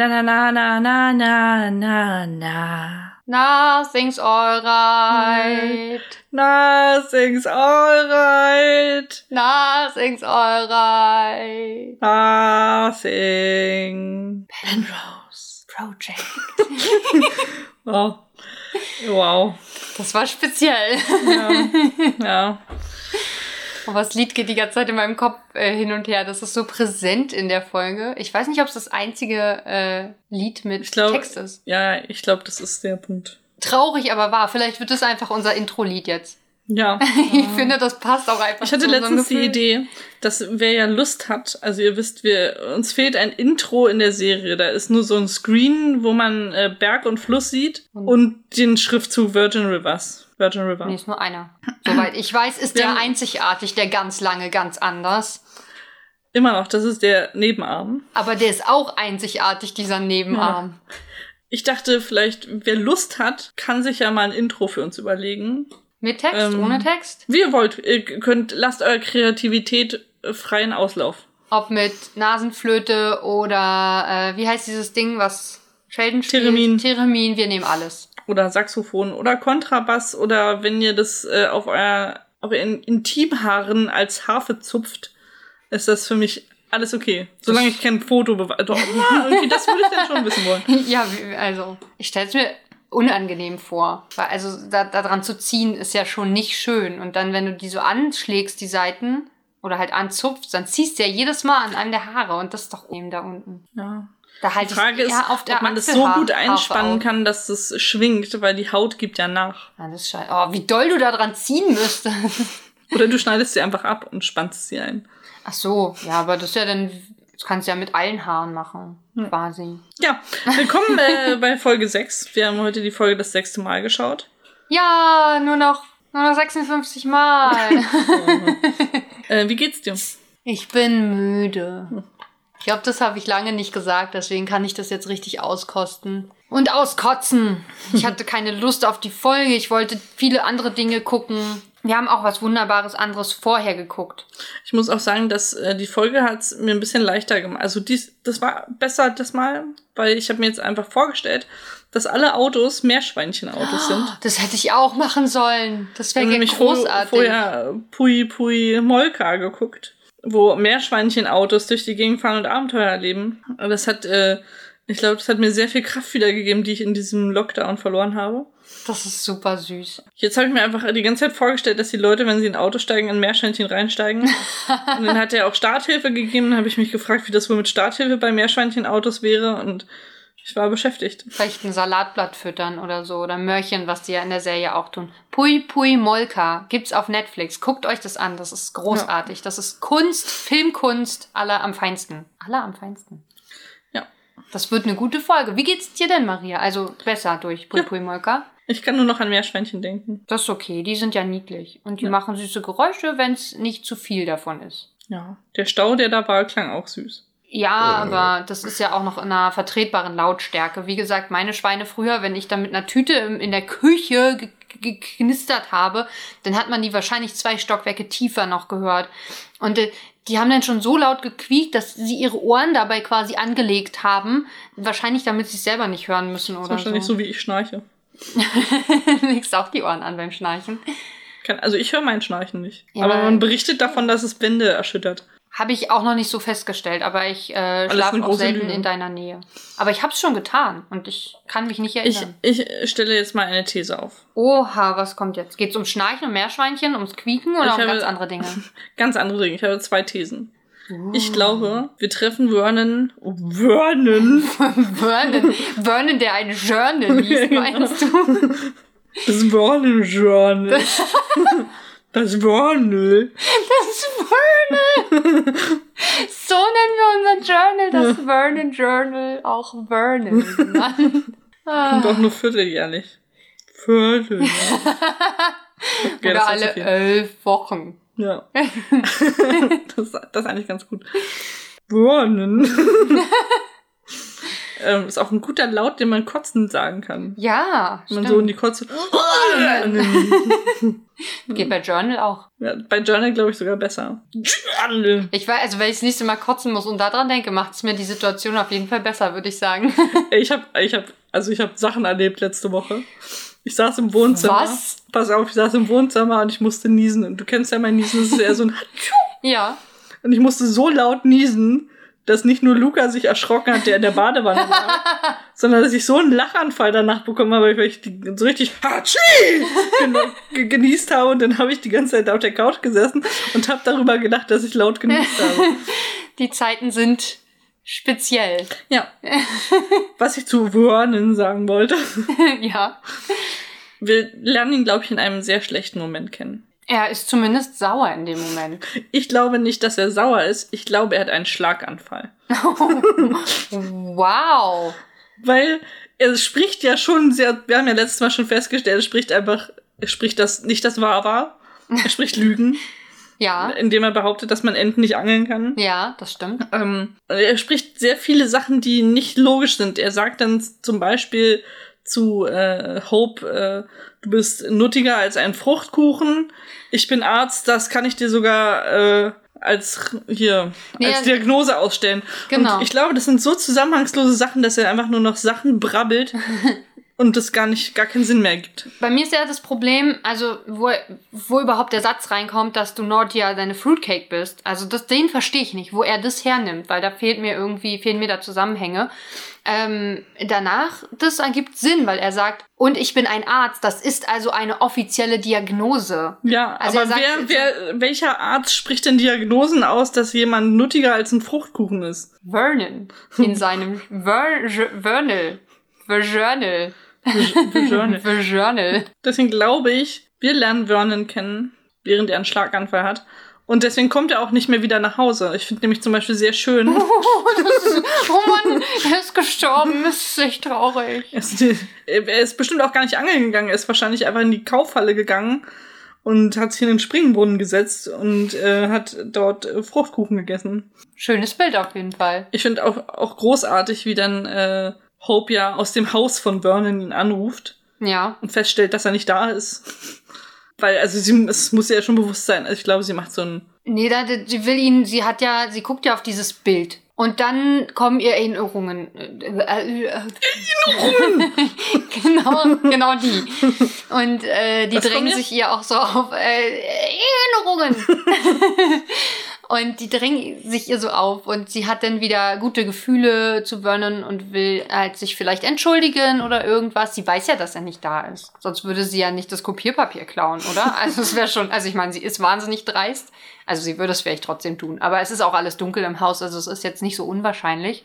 Na na na na na na na na. Nothing's alright. Nothing's alright. Nothing's alright. Nothing. Penrose Project. Wow. Wow. Das war speziell. Ja. ja. Aber das Lied geht die ganze Zeit in meinem Kopf äh, hin und her. Das ist so präsent in der Folge. Ich weiß nicht, ob es das einzige äh, Lied mit Ich glaube, Text ist. ja, ich glaube, das ist der Punkt. Traurig, aber wahr. Vielleicht wird es einfach unser Intro-Lied jetzt. Ja. Ich finde, das passt auch einfach Ich hatte letztens die. Idee, dass wer ja Lust hat, also ihr wisst, wir, uns fehlt ein Intro in der Serie. Da ist nur so ein Screen, wo man äh, Berg und Fluss sieht und den Schriftzug Virgin Rivers. Virgin River. Nee, ist nur einer. Soweit ich weiß, ist Wir der einzigartig, der ganz lange, ganz anders. Immer noch, das ist der Nebenarm. Aber der ist auch einzigartig, dieser Nebenarm. Ich dachte, vielleicht, wer Lust hat, kann sich ja mal ein Intro für uns überlegen. Mit Text, Ähm, ohne Text? Wie ihr wollt, ihr könnt, lasst eure Kreativität äh, freien Auslauf. Ob mit Nasenflöte oder äh, wie heißt dieses Ding, was Sheldon spielt? Theremin. Theremin, wir nehmen alles. Oder Saxophon oder Kontrabass oder wenn ihr das äh, auf euer auf euren Intimhaaren als Harfe zupft, ist das für mich alles okay. Solange ich kein Foto beweise. Doch, irgendwie, das würde ich dann schon wissen wollen. ja, also ich stelle es mir unangenehm vor. Weil also da, da dran zu ziehen ist ja schon nicht schön. Und dann, wenn du die so anschlägst, die Seiten, oder halt anzupfst, dann ziehst du ja jedes Mal an einem der Haare und das ist doch eben da unten. Ja. Da halte Die Frage ist, ob man das so gut einspannen kann, dass es schwingt, weil die Haut gibt ja nach. Ja, das ist scheiße. Oh, wie doll du da dran ziehen müsstest. Oder du schneidest sie einfach ab und spannst sie ein. Ach so, ja, aber das ist ja dann, das kannst du ja mit allen Haaren machen, quasi. Ja, willkommen äh, bei Folge 6. Wir haben heute die Folge das sechste Mal geschaut. Ja, nur noch, nur noch 56 Mal. Äh, wie geht's dir? ich bin müde. Ich glaube, das habe ich lange nicht gesagt, deswegen kann ich das jetzt richtig auskosten. Und auskotzen. Ich hatte keine Lust auf die Folge. Ich wollte viele andere Dinge gucken. Wir haben auch was Wunderbares anderes vorher geguckt. Ich muss auch sagen, dass äh, die Folge hat's mir ein bisschen leichter gemacht. Also dies, das war besser das Mal, weil ich habe mir jetzt einfach vorgestellt, dass alle Autos Meerschweinchenautos sind. Das hätte ich auch machen sollen. Das wäre ja nämlich vor, großartig. vorher Pui Pui Molka geguckt, wo Meerschweinchenautos durch die Gegend fahren und Abenteuer erleben. Und das hat, äh, ich glaube, das hat mir sehr viel Kraft wiedergegeben, die ich in diesem Lockdown verloren habe. Das ist super süß. Jetzt habe ich mir einfach die ganze Zeit vorgestellt, dass die Leute, wenn sie in ein Auto steigen, in ein Meerschweinchen reinsteigen. und dann hat er auch Starthilfe gegeben. Dann habe ich mich gefragt, wie das wohl mit Starthilfe bei Meerschweinchenautos wäre. Und ich war beschäftigt. Vielleicht ein Salatblatt füttern oder so. Oder Mörchen, was die ja in der Serie auch tun. Pui Pui Molka. Gibt's auf Netflix. Guckt euch das an. Das ist großartig. Das ist Kunst, Filmkunst, aller am feinsten. Aller am feinsten. Ja. Das wird eine gute Folge. Wie geht's dir denn, Maria? Also besser durch Pui Ja. Pui Molka. Ich kann nur noch an Meerschweinchen denken. Das ist okay. Die sind ja niedlich. Und die Ja. machen süße Geräusche, wenn's nicht zu viel davon ist. Ja. Der Stau, der da war, klang auch süß. Ja, aber das ist ja auch noch in einer vertretbaren Lautstärke. Wie gesagt, meine Schweine früher, wenn ich da mit einer Tüte in der Küche ge- ge- geknistert habe, dann hat man die wahrscheinlich zwei Stockwerke tiefer noch gehört. Und äh, die haben dann schon so laut gequiekt, dass sie ihre Ohren dabei quasi angelegt haben. Wahrscheinlich, damit sie es selber nicht hören müssen Das ist oder wahrscheinlich so. so, wie ich schnarche. Legst auch die Ohren an beim Schnarchen. Also ich höre mein Schnarchen nicht. Ja, aber man berichtet davon, dass es Wände erschüttert. Habe ich auch noch nicht so festgestellt, aber ich äh, schlafe auch selten Lüge. in deiner Nähe. Aber ich habe es schon getan und ich kann mich nicht Ich, erinnern. ich stelle jetzt mal eine These auf. Oha, was kommt jetzt? Geht's um Schnarchen und Meerschweinchen, ums Quieken oder Ich um ganz andere Dinge? Ganz andere Dinge. Ich habe zwei Thesen. Ich glaube, wir treffen Vernon. Oh, Vernon! Vernon, Vernon, der ein Journal liest, meinst du? Das Vernon Journal. Das Vernon. Das Vernon! So nennen wir unser Journal, das Vernon Journal, auch Vernon genannt. Kommt auch nur vierteljährlich. Viertel. Okay, Oder alle elf Wochen. Ja. das, das ist eigentlich ganz gut. Vernon. Ähm, ist auch ein guter Laut, den man kotzend sagen kann. Ja, Wenn man so in die Kotze. Geht bei Journal auch. Ja, bei Journal glaube ich sogar besser. Journal. Ich weiß, also wenn ich das nächste Mal kotzen muss und daran denke, macht es mir die Situation auf jeden Fall besser, würde ich sagen. Ich habe, ich habe, also ich habe Sachen erlebt letzte Woche. Ich saß im Wohnzimmer. Was? Pass auf, ich saß im Wohnzimmer und ich musste niesen. Und du kennst ja mein Niesen, das ist eher so ein ja. Und ich musste so laut niesen, dass nicht nur Luca sich erschrocken hat, der in der Badewanne war, sondern dass ich so einen Lachanfall danach bekommen habe, weil ich so richtig Hatschi gen- ge- genießt habe. Und dann habe ich die ganze Zeit auf der Couch gesessen und habe darüber gedacht, dass ich laut genießt habe. Die Zeiten sind speziell. Ja. Was ich zu Vernon sagen wollte. ja. Wir lernen ihn, glaube ich, in einem sehr schlechten Moment kennen. Er ist zumindest sauer in dem Moment. Ich glaube nicht, dass er sauer ist. Ich glaube, er hat einen Schlaganfall. Wow. Weil er spricht ja schon sehr, wir haben ja letztes Mal schon festgestellt, er spricht einfach, er spricht das, nicht das wahr war. Er spricht Lügen, Ja. indem er behauptet, dass man Enten nicht angeln kann. Ja, das stimmt. Ähm, er spricht sehr viele Sachen, die nicht logisch sind. Er sagt dann zum Beispiel zu äh, Hope, äh, du bist nuttiger als ein Fruchtkuchen. Ich bin Arzt, das kann ich dir sogar äh, als hier Nee, als Diagnose ausstellen. Genau. Und ich glaube, das sind so zusammenhangslose Sachen, dass er einfach nur noch Sachen brabbelt und das gar nicht gar keinen Sinn mehr gibt. Bei mir ist ja das Problem, also wo, wo überhaupt der Satz reinkommt, dass du Nordia deine Fruitcake bist. Also das, den verstehe ich nicht, wo er das hernimmt, weil da fehlt mir irgendwie, fehlen mir da Zusammenhänge. Ähm, danach, das ergibt Sinn, weil er sagt, und ich bin ein Arzt, das ist also eine offizielle Diagnose. Ja, Also er aber sagt wer, wer, welcher Arzt spricht denn Diagnosen aus, dass jemand nuttiger als ein Fruchtkuchen ist? Vernon in seinem Ver Vernal. Journal. Verjournal. Deswegen glaube ich, wir lernen Vernon kennen, während er einen Schlaganfall hat. Und deswegen kommt er auch nicht mehr wieder nach Hause. Ich finde nämlich zum Beispiel sehr schön. Oh Mann, er ist gestorben. Das ist echt traurig. Er ist, er ist bestimmt auch gar nicht angeln gegangen. Er ist wahrscheinlich einfach in die Kaufhalle gegangen und hat sich in den Springbrunnen gesetzt und äh, hat dort äh, Fruchtkuchen gegessen. Schönes Bild auf jeden Fall. Ich finde auch, auch großartig, wie dann äh, Hope ja aus dem Haus von Vernon ihn anruft Ja. und feststellt, dass er nicht da ist. Weil, also sie, es muss ihr ja schon bewusst sein. Also ich glaube, sie macht so ein Nee, da, sie will ihn, sie hat ja, sie guckt ja auf dieses Bild. Und dann kommen ihr Erinnerungen. Erinnerungen! genau, genau die. Und äh, die Was drängen sich ihr auch so auf. Äh, Erinnerungen! und die drängen sich ihr so auf. Und sie hat dann wieder gute Gefühle zu Vernon und will halt sich vielleicht entschuldigen oder irgendwas. Sie weiß ja, dass er nicht da ist. Sonst würde sie ja nicht das Kopierpapier klauen, oder? Also es wäre schon, also ich meine, sie ist wahnsinnig dreist. Also sie würde es vielleicht trotzdem tun. Aber es ist auch alles dunkel im Haus, also es ist jetzt nicht so unwahrscheinlich.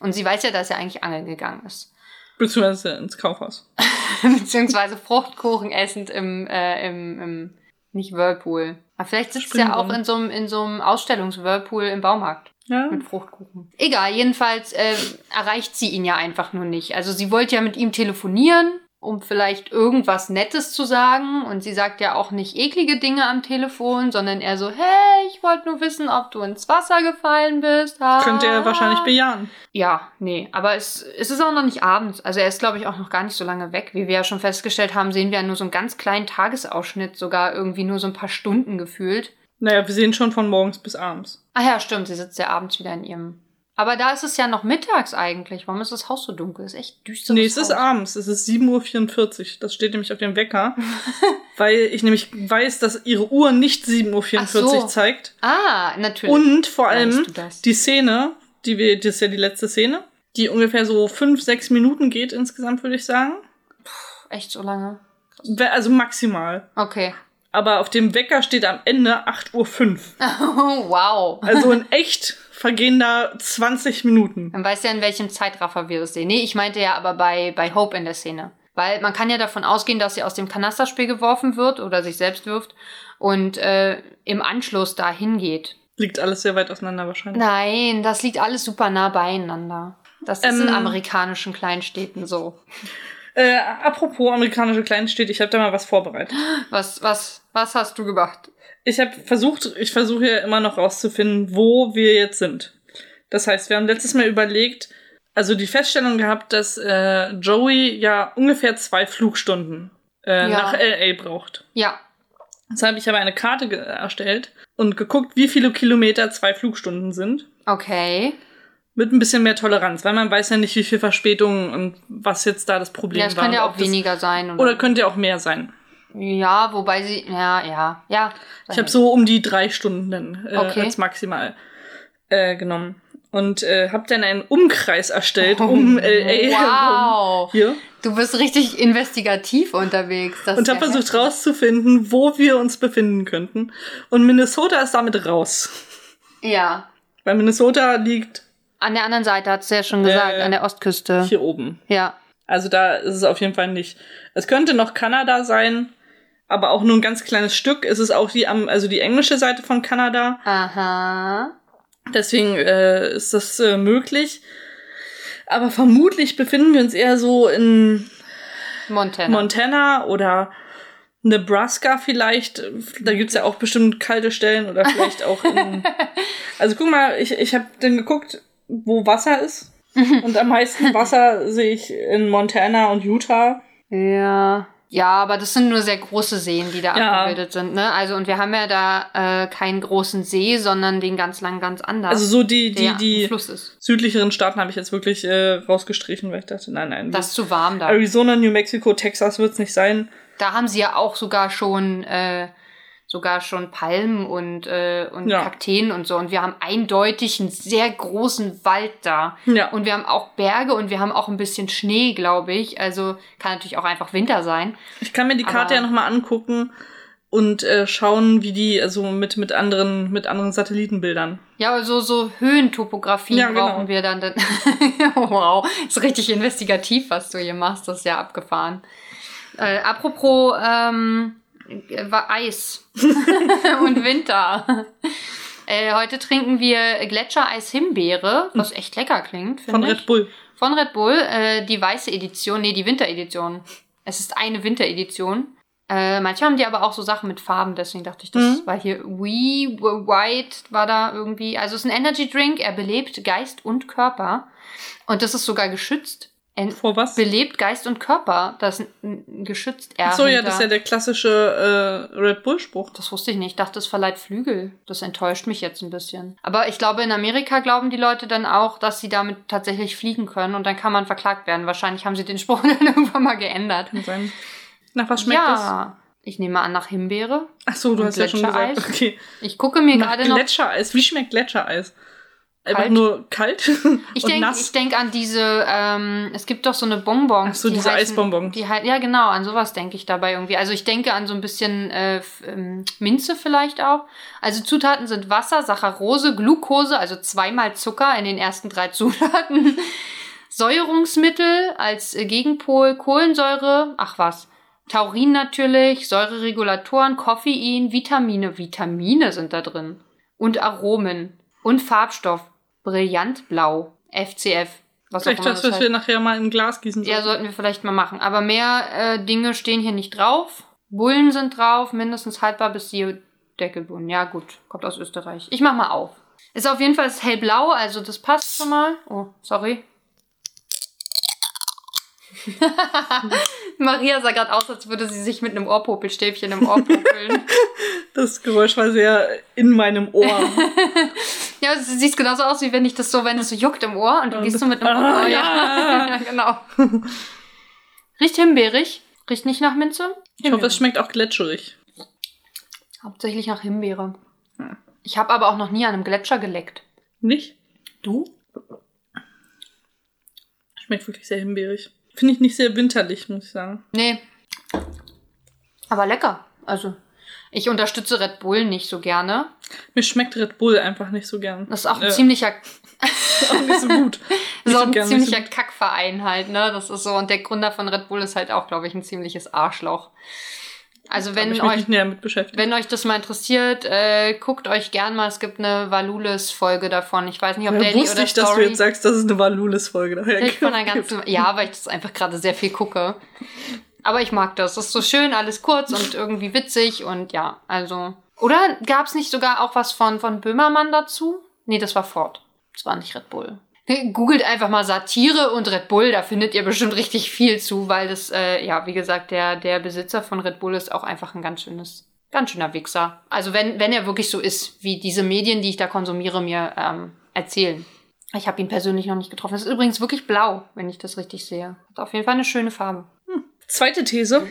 Und sie weiß ja, dass er eigentlich angeln gegangen ist. beziehungsweise ins Kaufhaus. Beziehungsweise Fruchtkuchen essend im, äh, im, im nicht Whirlpool. Aber vielleicht sitzt er auch Springbrunnen. in so einem, in so einem Ausstellungs-Whirlpool im Baumarkt Ja. mit Fruchtkuchen. Egal, jedenfalls äh, erreicht sie ihn ja einfach nur nicht. Also sie wollte ja mit ihm telefonieren, um vielleicht irgendwas Nettes zu sagen. Und sie sagt ja auch nicht eklige Dinge am Telefon, sondern eher so, hey, ich wollte nur wissen, ob du ins Wasser gefallen bist. Ah. Könnte er wahrscheinlich bejahen. Ja, nee, aber es, es ist auch noch nicht abends. Also er ist, glaube ich, auch noch gar nicht so lange weg. Wie wir ja schon festgestellt haben, sehen wir ja nur so einen ganz kleinen Tagesausschnitt, sogar irgendwie nur so ein paar Stunden gefühlt. Naja, wir sehen schon von morgens bis abends. Ah ja, stimmt, sie sitzt ja abends wieder in ihrem. Aber da ist es ja noch mittags eigentlich. Warum ist das Haus so dunkel? Ist echt düster. Nee, es ist abends. Es ist 7.44 Uhr. Das steht nämlich auf dem Wecker. weil ich nämlich weiß, dass ihre Uhr nicht 7.44 Ach so. Uhr zeigt. Ah, natürlich. Und vor allem die Szene, die wir, das ist ja die letzte Szene, die ungefähr so fünf, sechs Minuten geht insgesamt, würde ich sagen. Echt so lange. Wär- Also maximal. Okay. Aber auf dem Wecker steht am Ende 8.05 Uhr. wow. Also in echt vergehen da 20 Minuten. Man weiß ja, in welchem Zeitraffer wir das sehen. Nee, ich meinte ja aber bei, bei Hope in der Szene. Weil man kann ja davon ausgehen, dass sie aus dem Kanasterspiel geworfen wird oder sich selbst wirft und äh, im Anschluss da hingeht. Liegt alles sehr weit auseinander wahrscheinlich. Nein, das liegt alles super nah beieinander. Das ist Ähm. in amerikanischen Kleinstädten so. Äh, apropos amerikanische Kleinstädte, ich habe da mal was vorbereitet. Was, was, was hast du gemacht? Ich habe versucht, ich versuche ja immer noch rauszufinden, wo wir jetzt sind. Das heißt, wir haben letztes Mal überlegt, also die Feststellung gehabt, dass äh, Joey ja ungefähr zwei Flugstunden äh, Ja. nach LA braucht. Ja. Deshalb habe ich aber eine Karte erstellt und geguckt, wie viele Kilometer zwei Flugstunden sind. Okay. Mit ein bisschen mehr Toleranz, weil man weiß ja nicht, wie viel Verspätungen und was jetzt da das Problem Ja, es war. kann ja und auch ob das- weniger sein. Oder, Oder könnte ja auch mehr sein. Ja, wobei sie. Ja, ja, ja. Ich habe so um die drei Stunden dann, äh, Okay. als maximal äh, genommen. Und äh, habe dann einen Umkreis erstellt um LA herum. Wow. Hier. Du bist richtig investigativ unterwegs. Und habe versucht rauszufinden, wo wir uns befinden könnten. Und Minnesota ist damit raus. Ja. Weil Minnesota liegt An der anderen Seite hat's ja schon gesagt, Äh, an der Ostküste. hier oben. Ja. Also da ist es auf jeden Fall nicht. Es könnte noch Kanada sein, aber auch nur ein ganz kleines Stück. Es ist auch die, am- also die englische Seite von Kanada. Aha. Deswegen äh, ist das äh, möglich. Aber vermutlich befinden wir uns eher so in Montana. Montana oder Nebraska vielleicht. Da gibt's ja auch bestimmt kalte Stellen oder vielleicht auch in. Also guck mal, ich, ich habe dann geguckt, wo Wasser ist. Und am meisten Wasser sehe ich in Montana und Utah. ja. Ja, aber das sind nur sehr große Seen, die da Ja. abgebildet sind, ne? Also, und wir haben ja da äh, keinen großen See, sondern den ganz lang ganz anders. Also so die, die, die südlicheren Staaten habe ich jetzt wirklich äh, rausgestrichen, weil ich dachte, nein, nein. Das ist zu warm da. Arizona, New Mexico, Texas wird's nicht sein. Da haben sie ja auch sogar schon äh, sogar schon Palmen und äh, und Ja. Kakteen und so und wir haben eindeutig einen sehr großen Wald da Ja. und wir haben auch Berge und wir haben auch ein bisschen Schnee, glaube ich. Also kann natürlich auch einfach Winter sein. Ich kann mir die Karte Aber- ja nochmal angucken und äh, schauen, wie die, also mit, mit anderen, mit anderen Satellitenbildern. Ja, aber so Höhentopografien Ja, genau. brauchen wir dann. dann wow, ist richtig investigativ, was du hier machst. Das ist ja abgefahren. Äh, apropos ähm, äh, Eis und Winter. Äh, heute trinken wir Gletschereis Himbeere, was echt lecker klingt. Von ich. Red Bull. Von Red Bull, äh, die weiße Edition, nee, die Winteredition. Es ist eine Winteredition. Äh, manche haben die aber auch so Sachen mit Farben, deswegen dachte ich, das Mhm. war hier We White war da irgendwie. Also es ist ein Energy Drink, er belebt Geist und Körper. Und das ist sogar geschützt. Er Vor was? belebt Geist und Körper. Das geschützt R. Ach so, ja, das ist ja der klassische äh, Red Bull-Spruch. Das wusste ich nicht. Ich dachte, es verleiht Flügel. Das enttäuscht mich jetzt ein bisschen. Aber ich glaube, in Amerika glauben die Leute dann auch, dass sie damit tatsächlich fliegen können und dann kann man verklagt werden. Wahrscheinlich haben sie den Spruch dann irgendwann mal geändert. Sein. Nach was schmeckt das? ja. Ich nehme an nach Himbeere. Ach so, du hast ja schon gesagt. Okay. Ich gucke mir Nach gerade noch. Gletschereis. Wie schmeckt Gletschereis? Einfach Kalt. nur kalt Ich und denke nass. denk an diese, ähm, es gibt doch so eine Bonbons. Ach so, die diese heißen- Eisbonbons. Die, ja, genau, an sowas denke ich dabei irgendwie. Also ich denke an so ein bisschen äh, ähm, Minze vielleicht auch. Also Zutaten sind Wasser, Saccharose, Glucose, also zweimal Zucker in den ersten drei Zutaten. Säuerungsmittel als äh, Gegenpol, Kohlensäure, ach was. Taurin natürlich, Säureregulatoren, Koffein, Vitamine. Vitamine sind da drin. Und Aromen. Und Farbstoff. Brillantblau. FCF. Was Vielleicht das, was heißt. wir nachher mal in ein Glas gießen Ja, sollen. sollten wir vielleicht mal machen. Aber mehr äh, Dinge stehen hier nicht drauf. Bullen sind drauf, mindestens haltbar bis die Deckelbullen. Ja, gut, kommt aus Österreich. Ich mach mal auf. Ist auf jeden Fall hellblau, also das passt schon mal. Oh, sorry. Maria sah gerade aus, als würde sie sich mit einem Ohrpopelstäbchen im Ohr popeln. Das Geräusch war sehr in meinem Ohr. ja, sie sieht genauso aus, wie wenn ich das so, wenn es so juckt im Ohr und du gehst so mit einem Ah, Ohr. ja. ja, genau. Riecht himbeerig. Riecht nicht nach Minze. Ich hoffe, es schmeckt auch gletscherig. Hauptsächlich nach Himbeere. Hm. Ich habe aber auch noch nie an einem Gletscher geleckt. Nicht? Du? Schmeckt wirklich sehr himbeerig. Finde ich nicht sehr winterlich, muss ich sagen. Nee. Aber lecker. Also, ich unterstütze Red Bull nicht so gerne. Mir schmeckt Red Bull einfach nicht so gern. Das ist auch ein Äh, ziemlicher, auch nicht so gut. das Nicht ist auch so ein gern, nicht so ziemlicher Kackverein halt, ne? Das ist so. Und der Gründer von Red Bull ist halt auch, glaube ich, ein ziemliches Arschloch. Also, wenn euch, nicht näher mit beschäftigt. wenn euch das mal interessiert, äh, guckt euch gern mal. Es gibt eine Valulis-Folge davon. Ich weiß nicht, ob Ja, Daily wusste oder ich, dass du Story. jetzt sagst, dass es eine Valulis-Folge daher von ganzen, ja, weil ich das einfach gerade sehr viel gucke. Aber ich mag das. Das ist so schön, alles kurz und irgendwie witzig und ja, also. Oder gab es nicht sogar auch was von, von Böhmermann dazu? Nee, das war Ford. Das war nicht Red Bull. Googelt einfach mal Satire und Red Bull, da findet ihr bestimmt richtig viel zu, weil das, äh, ja, wie gesagt, der, der Besitzer von Red Bull ist auch einfach ein ganz schönes, ganz schöner Wichser. Also wenn, wenn er wirklich so ist, wie diese Medien, die ich da konsumiere, mir ähm, erzählen. Ich habe ihn persönlich noch nicht getroffen. Es ist übrigens wirklich blau, wenn ich das richtig sehe. Hat auf jeden Fall eine schöne Farbe. Zweite These.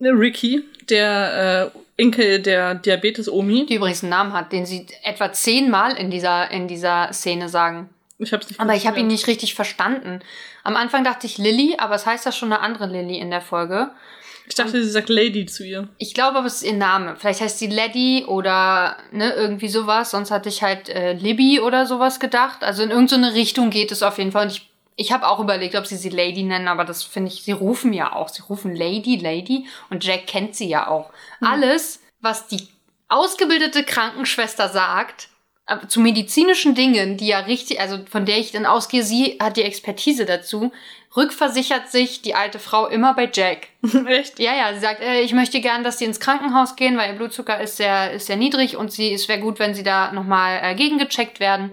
Ricky, der äh, Enkel der Diabetes-Omi. Die übrigens einen Namen hat, den sie etwa zehnmal in dieser, in dieser Szene sagen. Ich hab's nicht Aber ich habe ihn nicht richtig verstanden. Am Anfang dachte ich Lilly, aber es heißt ja schon eine andere Lilly in der Folge. Ich dachte, sie sagt Lady zu ihr. Ich glaube aber, es ist ihr Name. Vielleicht heißt sie Lady oder ne, irgendwie sowas. Sonst hatte ich halt äh, Libby oder sowas gedacht. Also in irgendeine Richtung geht es auf jeden Fall. Und ich, ich habe auch überlegt, ob sie sie Lady nennen, aber das finde ich, sie rufen ja auch. Sie rufen Lady, Lady. Und Jack kennt sie ja auch. Alles, was die ausgebildete Krankenschwester sagt, äh, zu medizinischen Dingen, die ja richtig, also von der ich dann ausgehe, sie hat die Expertise dazu, rückversichert sich die alte Frau immer bei Jack. Echt? Ja, ja, sie sagt, äh, ich möchte gern, dass sie ins Krankenhaus gehen, weil ihr Blutzucker ist sehr, ist sehr niedrig und sie, es wäre gut, wenn sie da nochmal äh, gegengecheckt werden.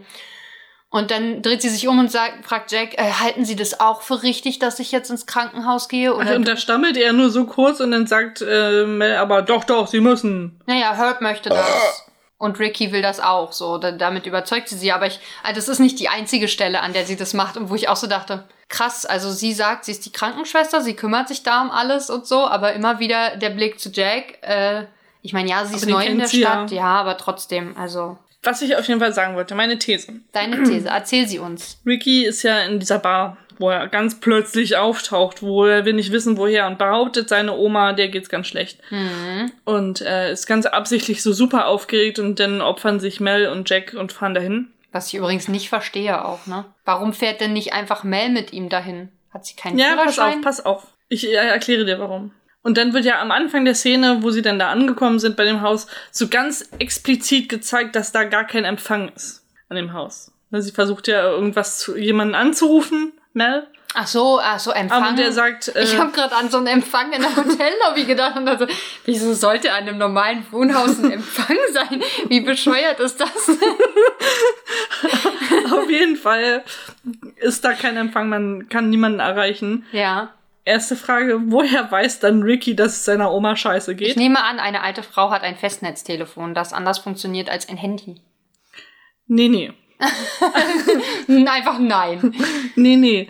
Und dann dreht sie sich um und sagt, fragt Jack, äh, halten Sie das auch für richtig, dass ich jetzt ins Krankenhaus gehe? Oder Ach, und da stammelt er nur so kurz und dann sagt äh, Mel, aber doch, doch, sie müssen. Naja, Herb möchte das. Und Ricky will das auch, so. Da, damit überzeugt sie sie. Aber ich, also das ist nicht die einzige Stelle, an der sie das macht und wo ich auch so dachte, krass, also sie sagt, sie ist die Krankenschwester, sie kümmert sich da um alles und so, aber immer wieder der Blick zu Jack, äh, ich meine, ja, sie Aber ist neu in der sie ja. Stadt, ja. aber trotzdem, also, Was ich auf jeden Fall sagen wollte, meine These. deine These, erzähl sie uns. Ricky ist ja in dieser Bar, wo er ganz plötzlich auftaucht, wo er will nicht wissen, woher und behauptet, seine Oma, der geht's ganz schlecht. Mhm. Und äh, ist ganz absichtlich so super aufgeregt und dann opfern sich Mel und Jack und fahren dahin. Was ich übrigens nicht verstehe auch, ne? Warum fährt denn nicht einfach Mel mit ihm dahin? Hat sie keinen Ja, pass Führerschein? auf, pass auf. Ich äh, erkläre dir warum. Und dann wird ja am Anfang der Szene, wo sie dann da angekommen sind bei dem Haus, so ganz explizit gezeigt, dass da gar kein Empfang ist an dem Haus. Ne, Sie versucht ja irgendwas zu jemanden anzurufen, Mel. Ach so, ach so, Empfang. Aber der sagt, äh, Ich habe gerade an so einen Empfang in der Hotellobby gedacht und also, wieso sollte an einem normalen Wohnhaus ein Empfang sein? Wie bescheuert ist das? auf jeden Fall ist da kein Empfang, man kann niemanden erreichen. ja. Erste Frage, woher weiß dann Ricky, dass es seiner Oma scheiße Ich geht? nehme an, eine alte Frau hat ein Festnetztelefon, das anders funktioniert als ein Handy. Nee, nee. Einfach nein. Nee, nee.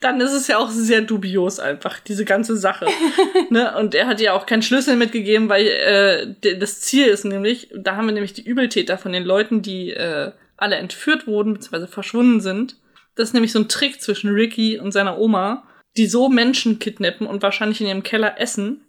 Dann ist es ja auch sehr dubios einfach, diese ganze Sache. ne? Und er hat ihr auch keinen Schlüssel mitgegeben, weil äh, das Ziel ist nämlich, da haben wir nämlich die Übeltäter von den Leuten, die äh, alle entführt wurden, beziehungsweise verschwunden sind. Das ist nämlich so ein Trick zwischen Ricky und seiner Oma, die so Menschen kidnappen und wahrscheinlich in ihrem Keller essen.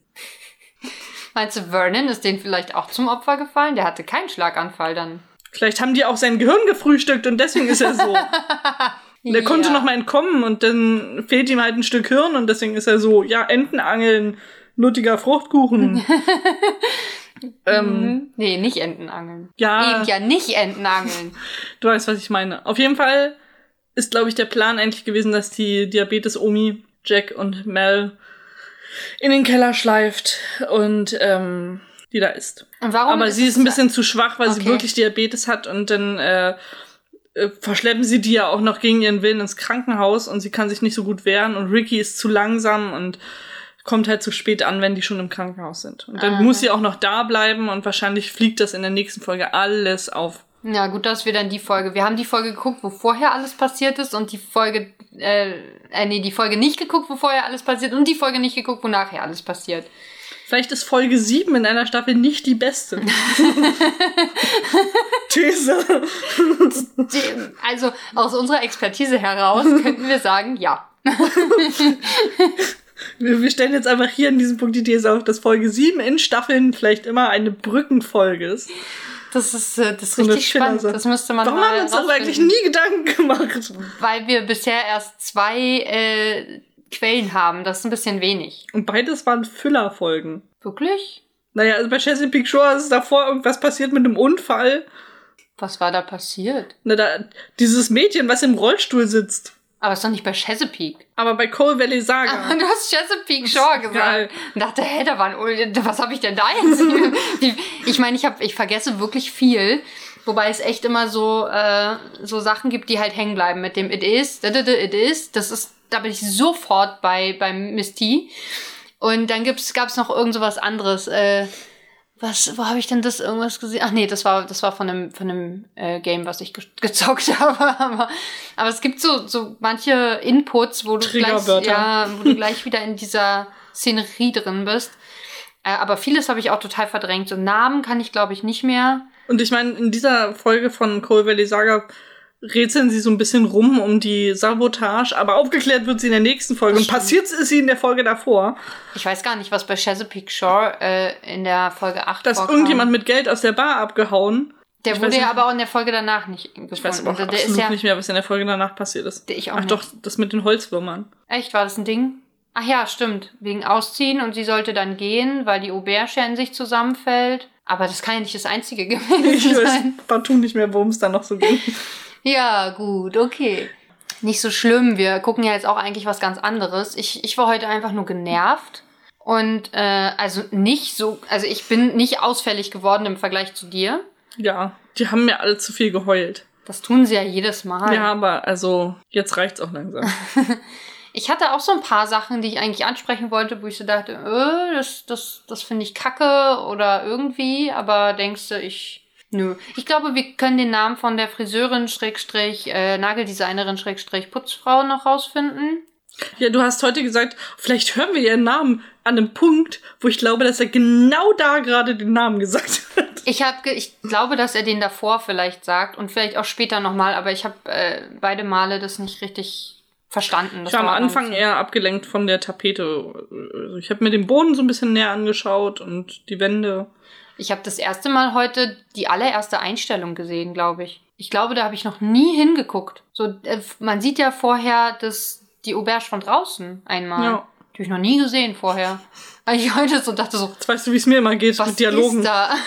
Meinst du, Vernon ist denen vielleicht auch zum Opfer gefallen? Der hatte keinen Schlaganfall dann. Vielleicht haben die auch sein Gehirn gefrühstückt und deswegen ist er so. Der konnte Ja. noch mal entkommen und dann fehlt ihm halt ein Stück Hirn und deswegen ist er so, ja, Entenangeln, nuttiger Fruchtkuchen. ähm, Mhm. Nee, nicht Entenangeln. Ja. Eben ja nicht Entenangeln. du weißt, was ich meine. Auf jeden Fall ist, glaube ich, der Plan eigentlich gewesen, dass die Diabetes-Omi Jack und Mel in den Keller schleift und ähm, die da isst. Und warum Aber sie ist ein bisschen zu schwach, weil sie Okay. wirklich Diabetes hat und dann äh, äh, verschleppen sie die ja auch noch gegen ihren Willen ins Krankenhaus und sie kann sich nicht so gut wehren und Ricky ist zu langsam und kommt halt zu spät an, wenn die schon im Krankenhaus sind. Und dann Aha. muss sie auch noch da bleiben und wahrscheinlich fliegt das in der nächsten Folge alles auf. Ja, gut, dass wir dann die Folge. Wir haben die Folge geguckt, wo vorher alles passiert ist und die Folge, äh, äh nee, die Folge nicht geguckt, wo vorher alles passiert und die Folge nicht geguckt, wo nachher alles passiert. Vielleicht ist Folge 7 in einer Staffel nicht die beste. These. Also aus unserer Expertise heraus könnten wir sagen, ja. Wir, stellen jetzt einfach hier in diesem Punkt die These auf, dass Folge 7 in Staffeln vielleicht immer eine Brückenfolge ist. Das ist, äh, das ist So richtig spannend. Das müsste man Warum mal haben wir uns darüber eigentlich nie Gedanken gemacht? Weil wir bisher erst zwei äh, Quellen haben. Das ist ein bisschen wenig. Und beides waren Füllerfolgen. Wirklich? Naja, also bei Chesapeake Shore ist davor irgendwas passiert mit einem Unfall. Was war da passiert? Na, da, dieses Mädchen, was im Rollstuhl sitzt. Aber ist doch nicht bei Chesapeake. Aber bei Coal Valley Saga. Ah, Du hast Chesapeake Shore gesagt. Geil. Und dachte, hä, da waren, was habe ich denn da jetzt? Ich meine, ich, hab, ich vergesse wirklich viel. Wobei es echt immer so, äh, so Sachen gibt, die halt hängen bleiben mit dem It is, it is. Das ist, da bin ich sofort bei beim Miss T. Und dann gibt's, gab's noch irgend so was anderes. Äh, was, wo habe ich denn das irgendwas gesehen? Ach nee, das war, das war von einem, von einem äh, Game, was ich ge gezockt habe. aber, aber es gibt so, so manche Inputs, wo du gleich, ja, wo du gleich wieder in dieser Szenerie drin bist. Äh, aber vieles habe ich auch total verdrängt. So Namen kann ich, glaube ich, nicht mehr. Und ich meine, in dieser Folge von Cold Valley Saga rätseln sie so ein bisschen rum um die Sabotage, aber aufgeklärt wird sie in der nächsten Folge. Und passiert ist sie in der Folge davor. Ich weiß gar nicht, was bei Chesapeake Shore äh, in der Folge 8 Da ist irgendjemand mit Geld aus der Bar abgehauen. Der ich wurde ja aber auch in der Folge danach nicht gefunden. Ich weiß aber auch also, absolut ja, nicht mehr, was in der Folge danach passiert ist. Ich auch Ach nicht. doch, das mit den Holzwürmern. Echt, war das ein Ding? Ach ja, stimmt. Wegen Ausziehen und sie sollte dann gehen, weil die Auberge in sich zusammenfällt. Aber das kann ja nicht das einzige gewesen sein. Ich weiß partout nicht mehr, worum es da noch so ging. Ja, gut, okay. Nicht so schlimm. Wir gucken ja jetzt auch eigentlich was ganz anderes. Ich, ich war heute einfach nur genervt. Und äh, also nicht so, also ich bin nicht ausfällig geworden im Vergleich zu dir. Ja, die haben mir alle zu viel geheult. Das tun sie ja jedes Mal. Ja, aber also jetzt reicht's auch langsam. ich hatte auch so ein paar Sachen, die ich eigentlich ansprechen wollte, wo ich so dachte, äh, das, das, das finde ich kacke oder irgendwie, aber denkst du, ich Nö. Ich glaube, wir können den Namen von der Friseurin, Schrägstrich, äh, Nageldesignerin, Schrägstrich, Putzfrau noch rausfinden. Ja, du hast heute gesagt, vielleicht hören wir ihren Namen an einem Punkt, wo ich glaube, dass er genau da gerade den Namen gesagt hat. Ich habe, ich glaube, dass er den davor vielleicht sagt und vielleicht auch später nochmal, aber ich habe äh, beide Male das nicht richtig verstanden. Das ich war am Anfang eher abgelenkt von der Tapete. Also ich habe mir den Boden so ein bisschen näher angeschaut und die Wände. Ich habe das erste Mal heute die allererste Einstellung gesehen, glaube ich. Ich glaube, da habe ich noch nie hingeguckt. So, äh, man sieht ja vorher das, die Auberge von draußen einmal. Ja. Die habe ich noch nie gesehen vorher. Weil ich heute so dachte so. Jetzt weißt du, wie es mir immer geht was mit Dialogen. Ist da?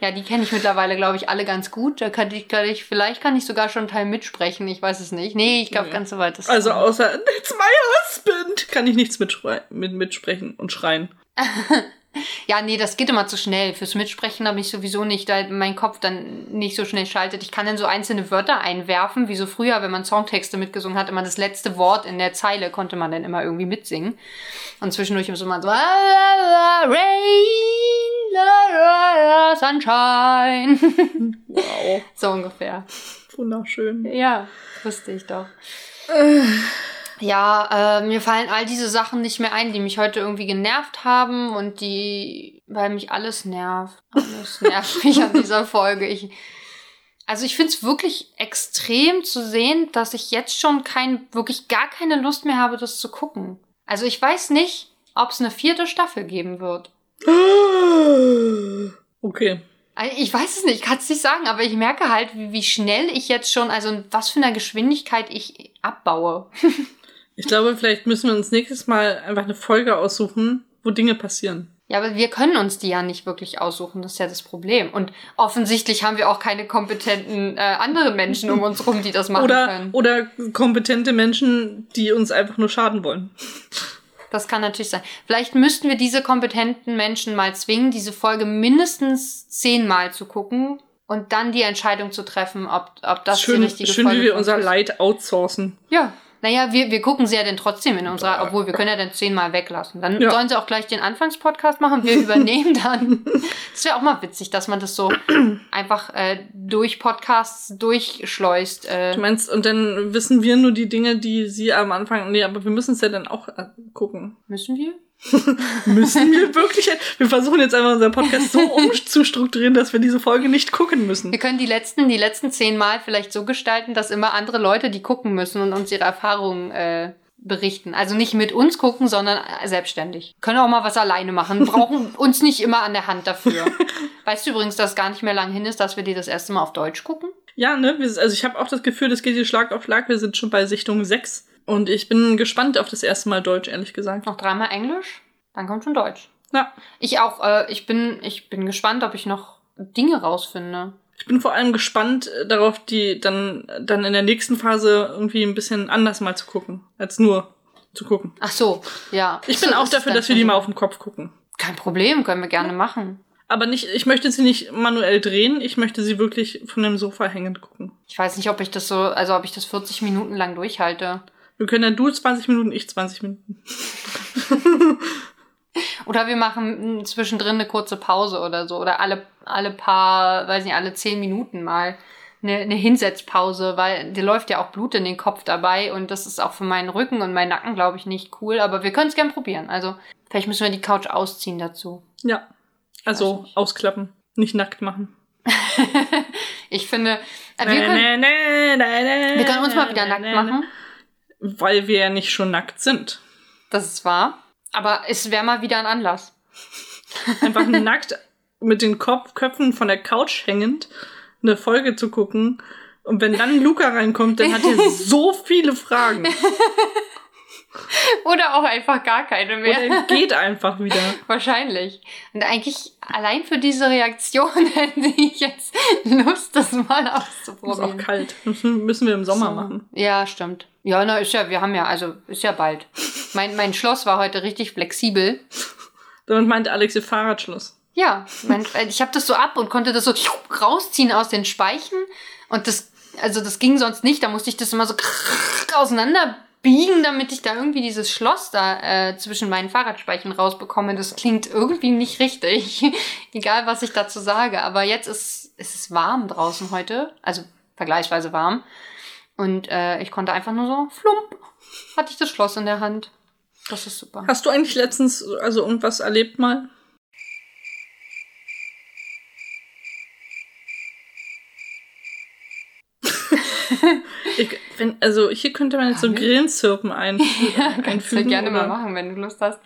ja, die kenne ich mittlerweile, glaube ich, alle ganz gut. Da kann ich, kann ich, vielleicht kann ich sogar schon einen Teil mitsprechen. Ich weiß es nicht. Nee, ich glaube, ja. ganz so weit ist Also außer It's my husband kann ich nichts mit, mitsprechen und schreien. Ja, nee, das geht immer zu schnell. Fürs Mitsprechen habe ich sowieso nicht, da mein Kopf dann nicht so schnell schaltet. Ich kann dann so einzelne Wörter einwerfen, wie so früher, wenn man Songtexte mitgesungen hat, immer das letzte Wort in der Zeile konnte man dann immer irgendwie mitsingen. Und zwischendurch so mal so Rain, la, la, Sunshine. Wow. so ungefähr. Wunderschön. Ja, wusste ich doch. Äh. Ja, äh, mir fallen all diese Sachen nicht mehr ein, die mich heute irgendwie genervt haben und die, weil mich alles nervt. Alles nervt mich an dieser Folge. Ich, also ich finde es wirklich extrem zu sehen, dass ich jetzt schon kein, wirklich gar keine Lust mehr habe, das zu gucken. Also ich weiß nicht, ob es eine vierte Staffel geben wird. Okay. Ich weiß es nicht, kann es nicht sagen, aber ich merke halt, wie, wie schnell ich jetzt schon, also was für eine Geschwindigkeit ich abbaue. Ich glaube, vielleicht müssen wir uns nächstes Mal einfach eine Folge aussuchen, wo Dinge passieren. Ja, aber wir können uns die ja nicht wirklich aussuchen, das ist ja das Problem. Und offensichtlich haben wir auch keine kompetenten äh, anderen Menschen um uns rum, die das machen oder, können. Oder kompetente Menschen, die uns einfach nur schaden wollen. Das kann natürlich sein. Vielleicht müssten wir diese kompetenten Menschen mal zwingen, diese Folge mindestens zehnmal zu gucken und dann die Entscheidung zu treffen, ob, ob das schön, die richtige schön, Folge ist. Schön, wie wir unser Leid outsourcen. Ja, naja, wir, wir gucken sie ja dann trotzdem in unserer, obwohl wir können ja dann zehnmal weglassen. Dann ja. sollen sie auch gleich den Anfangspodcast machen, wir übernehmen dann. Das wäre auch mal witzig, dass man das so einfach äh, durch Podcasts durchschleust. Äh. Du meinst, und dann wissen wir nur die Dinge, die sie am Anfang. Nee, aber wir müssen es ja dann auch äh, gucken. Müssen wir? müssen wir wirklich? Wir versuchen jetzt einfach unseren Podcast so umzustrukturieren, dass wir diese Folge nicht gucken müssen. Wir können die letzten, die letzten zehn Mal vielleicht so gestalten, dass immer andere Leute die gucken müssen und uns ihre Erfahrungen äh, berichten. Also nicht mit uns gucken, sondern selbstständig. Können auch mal was alleine machen. Brauchen uns nicht immer an der Hand dafür. weißt du übrigens, dass es gar nicht mehr lang hin ist, dass wir die das erste Mal auf Deutsch gucken? Ja, ne? Also ich habe auch das Gefühl, das geht hier Schlag auf Schlag. Wir sind schon bei Sichtung 6. Und ich bin gespannt auf das erste Mal Deutsch, ehrlich gesagt. Noch dreimal Englisch, dann kommt schon Deutsch. Ja. Ich auch. Äh, ich, bin, ich bin gespannt, ob ich noch Dinge rausfinde. Ich bin vor allem gespannt äh, darauf, die dann, dann in der nächsten Phase irgendwie ein bisschen anders mal zu gucken, als nur zu gucken. Ach so, ja. Ich bin so, auch dafür, dass wir die mal auf den Kopf gucken. Kein Problem, können wir gerne machen. Aber nicht, ich möchte sie nicht manuell drehen, ich möchte sie wirklich von dem Sofa hängend gucken. Ich weiß nicht, ob ich das so, also ob ich das 40 Minuten lang durchhalte. Wir können ja du 20 Minuten, ich 20 Minuten. Oder wir machen zwischendrin eine kurze Pause oder so. Oder alle, alle paar, weiß nicht, alle 10 Minuten mal eine, eine Hinsetzpause, weil dir läuft ja auch Blut in den Kopf dabei und das ist auch für meinen Rücken und meinen Nacken, glaube ich, nicht cool. Aber wir können es gern probieren. Also vielleicht müssen wir die Couch ausziehen dazu. Ja. Also ausklappen, nicht nackt machen. ich finde, äh, wir, können, wir können uns mal wieder nackt machen. Weil wir ja nicht schon nackt sind. Das ist wahr. Aber es wäre mal wieder ein Anlass. Einfach nackt mit den Kopf Köpfen von der Couch hängend eine Folge zu gucken. Und wenn dann Luca reinkommt, dann hat er so viele Fragen. Oder auch einfach gar keine mehr. Oder geht einfach wieder. Wahrscheinlich. Und eigentlich allein für diese Reaktion hätte ich jetzt Lust, das mal auszuprobieren. Ist auch kalt. Müssen wir im Sommer so. machen. Ja, stimmt. Ja, na, ist ja, wir haben ja, also, ist ja bald. Mein, mein Schloss war heute richtig flexibel. Damit meinte Alex ihr Fahrradschloss. Ja, mein, ich habe das so ab und konnte das so rausziehen aus den Speichen. Und das, also das ging sonst nicht. Da musste ich das immer so auseinander biegen, damit ich da irgendwie dieses Schloss da äh, zwischen meinen Fahrradspeichen rausbekomme. Das klingt irgendwie nicht richtig. Egal, was ich dazu sage. Aber jetzt ist, ist es warm draußen heute. Also vergleichsweise warm. Und äh, ich konnte einfach nur so, flump, hatte ich das Schloss in der Hand. Das ist super. Hast du eigentlich letztens also irgendwas erlebt mal? ich, wenn, also hier könnte man jetzt so Grillenzirpen ein, ja, kannst du gerne oder? mal machen, wenn du Lust hast.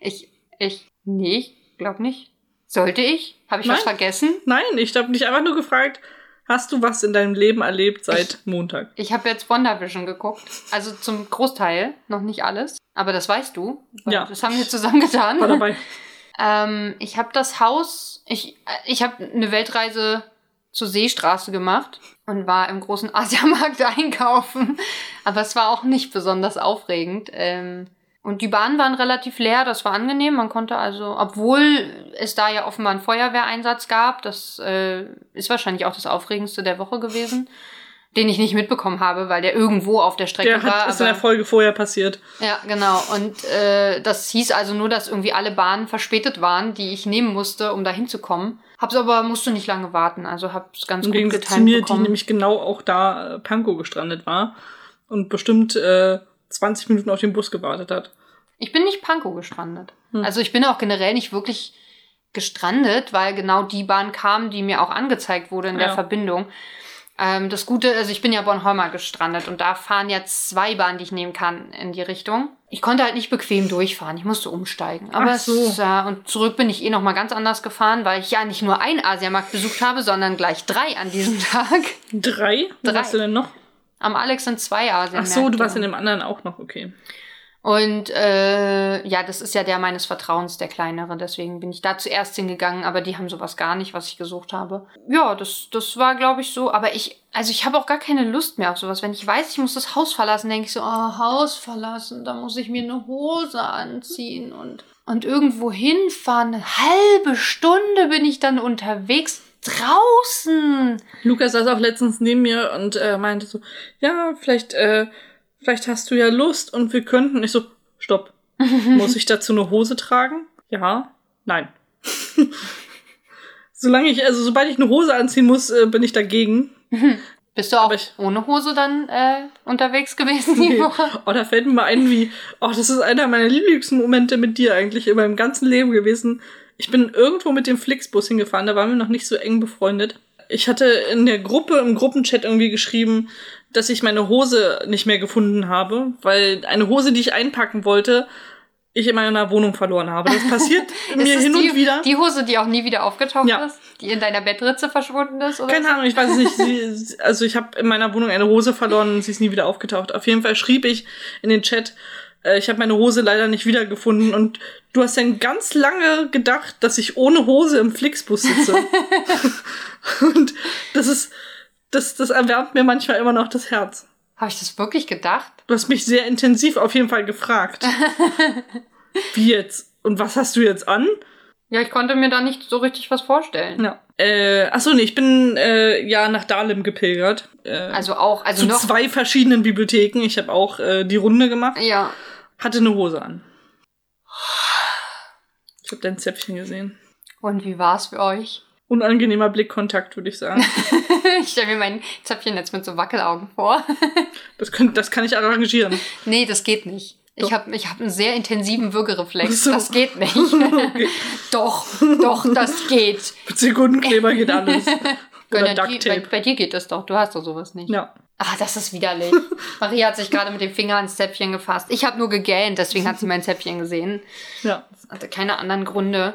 Ich, ich, nee, ich glaube nicht. Sollte ich? Habe ich Nein. was vergessen? Nein, ich habe dich einfach nur gefragt, hast du was in deinem Leben erlebt seit ich, Montag? Ich habe jetzt WandaVision geguckt. Also zum Großteil, noch nicht alles. Aber das weißt du. Ja. Das haben wir zusammen getan. War dabei. ähm, ich habe das Haus, ich, ich habe eine Weltreise zur Seestraße gemacht und war im großen Asiamarkt einkaufen. Aber es war auch nicht besonders aufregend. Ähm, und die Bahnen waren relativ leer, das war angenehm. Man konnte also, obwohl es da ja offenbar einen Feuerwehreinsatz gab, das äh, ist wahrscheinlich auch das Aufregendste der Woche gewesen, den ich nicht mitbekommen habe, weil der irgendwo auf der Strecke der war. Das ist in der Folge vorher passiert. Ja, genau. Und äh, das hieß also nur, dass irgendwie alle Bahnen verspätet waren, die ich nehmen musste, um da hinzukommen. Hab's aber, musste nicht lange warten, also hab's ganz Im gut getimt zu mir, bekommen. die nämlich genau auch da äh, Pankow gestrandet war und bestimmt äh, 20 Minuten auf den Bus gewartet hat. Ich bin nicht Pankow gestrandet. Hm. Also ich bin auch generell nicht wirklich gestrandet, weil genau die Bahn kam, die mir auch angezeigt wurde in ja. der Verbindung. Ähm, das Gute, also ich bin ja Bornholmer gestrandet und da fahren jetzt zwei Bahnen, die ich nehmen kann in die Richtung. Ich konnte halt nicht bequem durchfahren, ich musste umsteigen. Aber Ach so. es, äh, und zurück bin ich eh noch mal ganz anders gefahren, weil ich ja nicht nur einen Asiamarkt besucht habe, sondern gleich drei an diesem Tag. Drei? Drei. warst du denn noch? Am Alex sind zwei Asiamärkte. Ach so, du warst in dem anderen auch noch, okay. Und äh, ja, das ist ja der meines Vertrauens, der kleinere. Deswegen bin ich da zuerst hingegangen, aber die haben sowas gar nicht, was ich gesucht habe. Ja, das, das war, glaube ich, so. Aber ich, also ich habe auch gar keine Lust mehr auf sowas. Wenn ich weiß, ich muss das Haus verlassen, denke ich so, oh, Haus verlassen, da muss ich mir eine Hose anziehen und, und irgendwo hinfahren. Eine halbe Stunde bin ich dann unterwegs draußen. Lukas saß auch letztens neben mir und äh, meinte so, ja, vielleicht äh, vielleicht hast du ja Lust und wir könnten. Ich so, stopp. Muss ich dazu eine Hose tragen? Ja, nein. Solange ich, also sobald ich eine Hose anziehen muss, äh, bin ich dagegen. Bist du auch ich, ohne Hose dann äh, unterwegs gewesen die nee. Woche? Oh, da fällt mir mal ein, wie, oh, das ist einer meiner Lieblingsmomente mit dir eigentlich in meinem ganzen Leben gewesen. Ich bin irgendwo mit dem Flixbus hingefahren, da waren wir noch nicht so eng befreundet. Ich hatte in der Gruppe, im Gruppenchat irgendwie geschrieben, dass ich meine Hose nicht mehr gefunden habe, weil eine Hose, die ich einpacken wollte, ich in meiner Wohnung verloren habe. Das passiert mir hin die, und wieder. Die Hose, die auch nie wieder aufgetaucht ja. ist, die in deiner Bettritze verschwunden ist, oder? Keine Ahnung, ich weiß es nicht. Sie, also ich habe in meiner Wohnung eine Hose verloren und sie ist nie wieder aufgetaucht. Auf jeden Fall schrieb ich in den Chat, äh, ich habe meine Hose leider nicht wiedergefunden und du hast dann ganz lange gedacht, dass ich ohne Hose im Flixbus sitze. und das ist das, das erwärmt mir manchmal immer noch das Herz. Habe ich das wirklich gedacht? Du hast mich sehr intensiv auf jeden Fall gefragt. Wie jetzt? Und was hast du jetzt an? Ja, ich konnte mir da nicht so richtig was vorstellen. Ja. Äh, achso, nee, ich bin äh, ja nach Dahlem gepilgert. Äh, Also auch, also zu noch. zwei verschiedenen Bibliotheken. Ich habe auch äh, die Runde gemacht. Ja. Hatte eine Hose an. Ich habe dein Zäpfchen gesehen. Und wie war's für euch? Unangenehmer Blickkontakt, würde ich sagen. ich stelle mir mein Zöpfchen jetzt mit so Wackelaugen vor. Das, könnt, das kann ich arrangieren. nee, das geht nicht. Ich Doch. habe ich hab einen sehr intensiven Würgereflex. So. Das geht nicht. Okay. doch, doch, das geht. Mit Sekundenkleber geht alles. Oder die, bei, bei dir geht das doch. Du hast doch sowas nicht. Ja. Ah, das ist widerlich. Maria hat sich gerade mit dem Finger ans Zäpfchen gefasst. Ich habe nur gegähnt, deswegen hat sie mein Zäpfchen gesehen. Ja. Hatte keine anderen Gründe.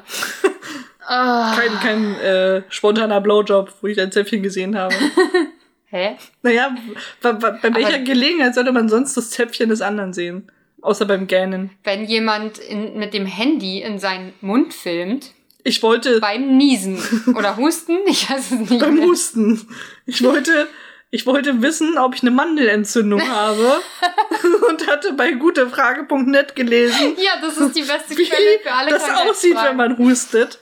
Ah, Kein, kein äh, spontaner Blowjob, wo ich dein Zäpfchen gesehen habe. hä? Naja, bei, welcher Aber- Gelegenheit sollte man sonst das Zäpfchen des anderen sehen? Außer beim Gähnen. Wenn jemand in, mit dem Handy in seinen Mund filmt, Ich wollte beim Niesen oder Husten, ich weiß es nicht beim mehr. Husten. Ich wollte, ich wollte wissen, ob ich eine Mandelentzündung habe und hatte bei gutefrage.net gelesen, Ja, das ist die beste wie Quelle für alle das aussieht, wenn man hustet,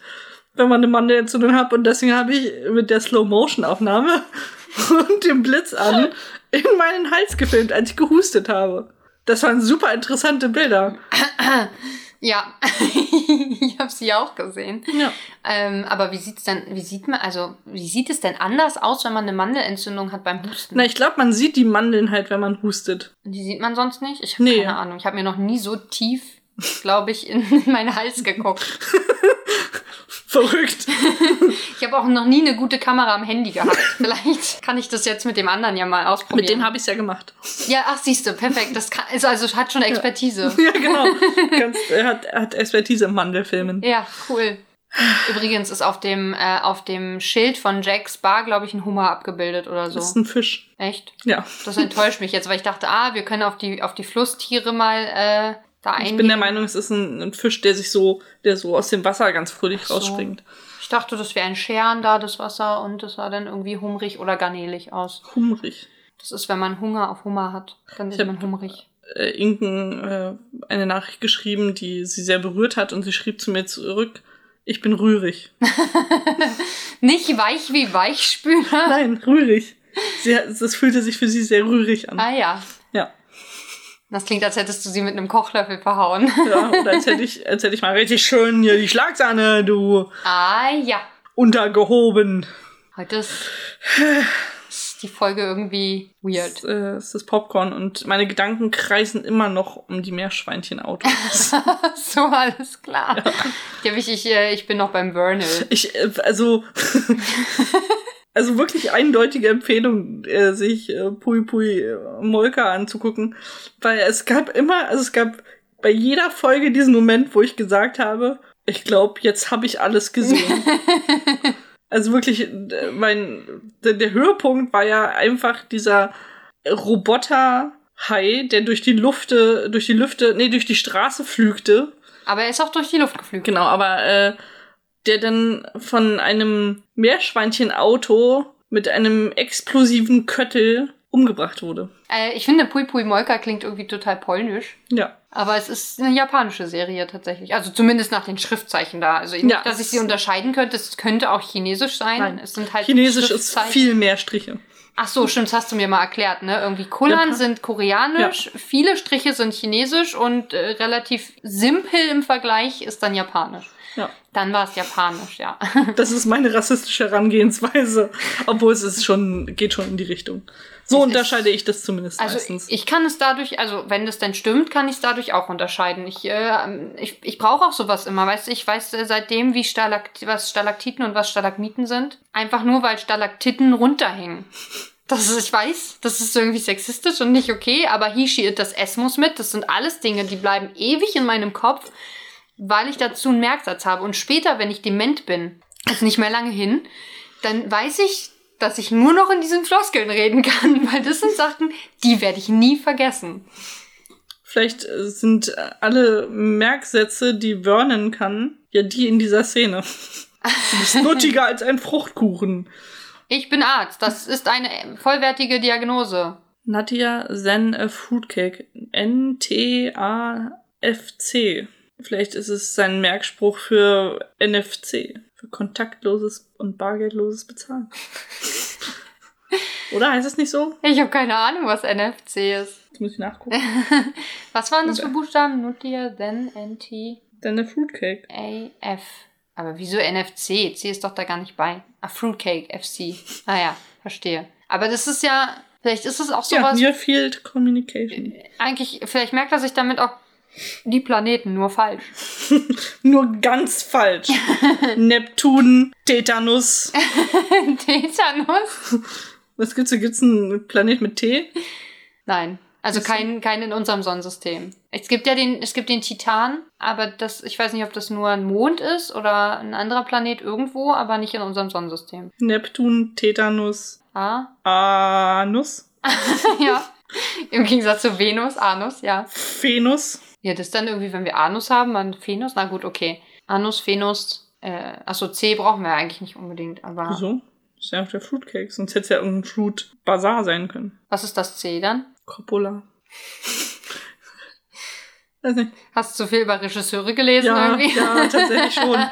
wenn man eine Mandelentzündung hat. Und deswegen habe ich mit der Slow-Motion-Aufnahme und dem Blitz an in meinen Hals gefilmt, als ich gehustet habe. Das waren super interessante Bilder. Ja, ich habe sie auch gesehen. Ja. Ähm, aber wie sieht's denn, wie sieht man, also wie sieht es denn anders aus, wenn man eine Mandelentzündung hat beim Husten? Na, ich glaube, man sieht die Mandeln halt, wenn man hustet. Die sieht man sonst nicht? Ich habe Nee. keine Ahnung. Ich habe mir noch nie so tief, glaube ich, in, in meinen Hals geguckt. Verrückt. Ich habe auch noch nie eine gute Kamera am Handy gehabt. Vielleicht kann ich das jetzt mit dem anderen ja mal ausprobieren. Mit dem habe ich es ja gemacht. Ja, ach siehst du, perfekt. Das kann, also, also hat schon Expertise. Ja, genau. Ganz, er, hat, er hat Expertise im Mandelfilmen. Ja, cool. Übrigens ist auf dem, äh, auf dem Schild von Jacks Bar, glaube ich, ein Hummer abgebildet oder Das ist so. ein Fisch. Echt? Ja. Das enttäuscht mich jetzt, weil ich dachte, ah, wir können auf die, auf die Flusstiere mal äh, da. Ich bin der Meinung, es ist ein, ein Fisch, der sich so, der so aus dem Wasser ganz fröhlich so. rausspringt. Ich dachte, das wäre ein Scheren da, das Wasser, und das sah dann irgendwie humrig oder garnelig aus. Humrig. Das ist, wenn man Hunger auf Hummer hat, dann ist man hungrig. Äh, Inken äh, eine Nachricht geschrieben, die sie sehr berührt hat und sie schrieb zu mir zurück, ich bin rührig. Nicht weich wie Weichspüler. Nein, rührig. Sie, das fühlte sich für sie sehr rührig an. Ah ja. Das klingt, als hättest du sie mit einem Kochlöffel verhauen. ja. Oder als hätte ich, als hätte ich mal richtig schön hier die Schlagsahne, du, Ah ja. untergehoben. Heute ist, ist die Folge irgendwie weird. Das, äh, ist das Popcorn und meine Gedanken kreisen immer noch um die Meerschweinchenautos. so, alles klar. Ja. Ich, ich, äh, ich bin noch beim Vernal. Ich, äh, also, also wirklich eindeutige Empfehlung, äh, sich äh, Pui Pui äh, Molka anzugucken, weil es gab immer, also es gab bei jeder Folge diesen Moment, wo ich gesagt habe, ich glaube, jetzt habe ich alles gesehen. also wirklich, äh, mein, der, der Höhepunkt war ja einfach dieser Roboter Hai, der durch die Lufte, durch die Lüfte, nee, durch die Straße flügte Aber er ist auch durch die Luft geflügt. Genau, aber äh, der dann von einem Meerschweinchenauto mit einem explosiven Köttel umgebracht wurde. Äh, ich finde, Pui Pui Molka klingt irgendwie total polnisch. Ja. Aber es ist eine japanische Serie tatsächlich. Also zumindest nach den Schriftzeichen da. Also nicht, Ja, dass ich sie unterscheiden könnte. Es könnte auch Chinesisch sein. Nein. Es sind halt Chinesisch ist viel mehr Striche. Ach so, stimmt, das hast du mir mal erklärt, ne? Irgendwie Kullern Japan- sind koreanisch, viele Striche sind chinesisch und äh, relativ simpel im Vergleich ist dann japanisch. Ja. Dann war es japanisch, ja. Das ist meine rassistische Herangehensweise. Obwohl es ist schon, geht schon in die Richtung. So Es ist- unterscheide ich das zumindest Also meistens. ich kann es dadurch, also wenn das denn stimmt, kann ich es dadurch auch unterscheiden. Ich, äh, ich, ich brauche auch sowas immer, weißt du, ich weiß äh, seitdem, wie Stalakt was Stalaktiten und was Stalagmiten sind. Einfach nur, weil Stalaktiten runterhängen. Das ist, ich weiß, das ist irgendwie sexistisch und nicht okay, aber Hishi, das S muss mit. Das sind alles Dinge, die bleiben ewig in meinem Kopf, weil ich dazu einen Merksatz habe. Und später, wenn ich dement bin, ist nicht mehr lange hin, dann weiß ich, dass ich nur noch in diesen Floskeln reden kann, weil das sind Sachen, die werde ich nie vergessen. Vielleicht äh, sind äh, alle Merksätze, die Vernon kann, ja die in dieser Szene. Du bist nuttiger als ein Fruchtkuchen. Ich bin Arzt. Das ist eine vollwertige Diagnose. Nadia Zen a Fruitcake. N-T-A-F-C. Vielleicht ist es sein Merkspruch für NFC, für kontaktloses und bargeldloses Bezahlen. Oder heißt es nicht so? Ich habe keine Ahnung, was NFC ist. Jetzt muss ich nachgucken. Was waren das für Buchstaben? Nutia, then, NT, Dann eine Fruitcake. AF. Aber wieso NFC? C ist doch da gar nicht bei. Ah, Fruitcake, FC. Ah ja, verstehe. Aber das ist ja, vielleicht ist es auch Ja, sowas, Near Field Communication. eigentlich, vielleicht merkt er sich damit auch die Planeten nur falsch. Nur ganz falsch. Neptun, Tetanus. Tetanus? Was gibt's? Gibt's einen Planet mit T? Nein. Also kein, kein in unserem Sonnensystem. Es gibt ja den, es gibt den Titan, aber das, ich weiß nicht, ob das nur ein Mond ist oder ein anderer Planet irgendwo, aber nicht in unserem Sonnensystem. Neptun, Tetanus, Ah? Anus, ja. Im Gegensatz zu Venus, Anus, ja. Venus. Ja, das dann irgendwie, wenn wir Anus haben, dann Venus, na gut, okay. Anus, Venus, äh, achso, C brauchen wir eigentlich nicht unbedingt, aber Wieso? Das ist ja auch der Fruitcake. Sonst hätte es ja irgendein Fruit Bazaar sein können. was ist das C dann? Coppola. Weiß nicht. Hast du zu viel über Regisseure gelesen Ja, irgendwie? ja, tatsächlich schon.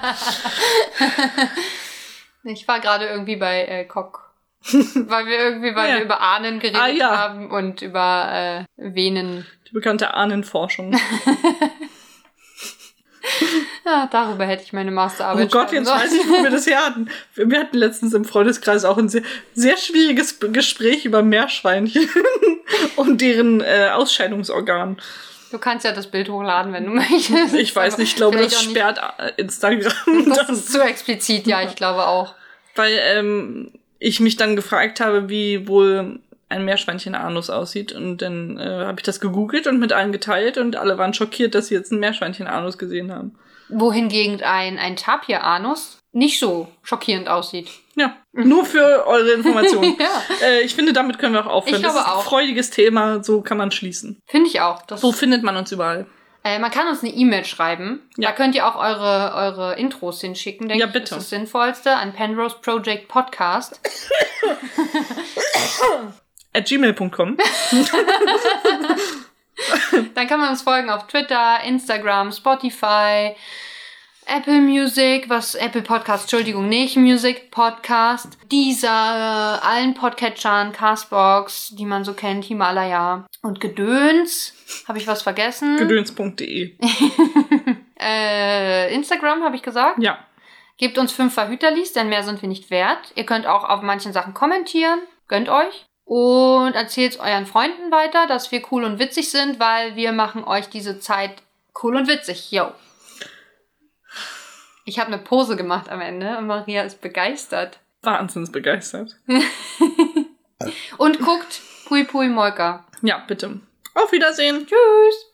Ich war gerade irgendwie bei äh, Cock. weil wir irgendwie, weil Ja. wir über Ahnen geredet Ah, ja. haben und über äh, Venen. Die bekannte Ahnenforschung. Ja, darüber hätte ich meine Oh Masterarbeit Gott, schreiben jetzt sollen. weiß ich, wo wir das her hatten. Wir hatten letztens im Freundeskreis auch ein sehr, sehr schwieriges Gespräch über Meerschweinchen und deren äh, Ausscheidungsorgan. Du kannst ja das Bild hochladen, wenn du möchtest. Ich weiß nicht, ich glaube, das sperrt äh, Instagram. Das ist zu explizit, ja, ich glaube auch. weil ähm, ich mich dann gefragt habe, wie wohl ein Meerschweinchen-Anus aussieht. Und dann äh, habe ich das gegoogelt und mit allen geteilt und alle waren schockiert, dass sie jetzt ein Meerschweinchen-Anus gesehen haben. Wohingegen ein, ein Tapir-Anus nicht so schockierend aussieht. Ja, nur für eure Information. Ja. äh, ich finde, damit können wir auch aufhören. Ich glaube das ist ein auch. freudiges Thema, so kann man schließen. Finde ich auch. Wo findet man uns überall? Äh, man kann uns eine E-Mail schreiben. Ja. Da könnt ihr auch eure, eure Intros hinschicken, denke Ja, ich. bitte. ist das Sinnvollste an Penrose Project Podcast. At gmail.com. Dann kann man uns folgen auf Twitter, Instagram, Spotify, Apple Music, was Apple Podcast, Entschuldigung, nicht Music Podcast, dieser, allen Podcatchern, Castbox, die man so kennt, Himalaya und Gedöns. Habe ich was vergessen? Gedöns.de. Äh, Instagram habe ich gesagt. Ja. Gebt uns fünf Verhüterlis, denn mehr sind wir nicht wert. Ihr könnt auch auf manchen Sachen kommentieren. Gönnt euch. Und erzählt euren Freunden weiter, dass wir cool und witzig sind, weil wir machen euch diese Zeit cool und witzig. Yo. Ich habe eine Pose gemacht am Ende und Maria ist begeistert. Wahnsinns begeistert. Und guckt Pui Pui Molka. Ja, bitte. Auf Wiedersehen. Tschüss.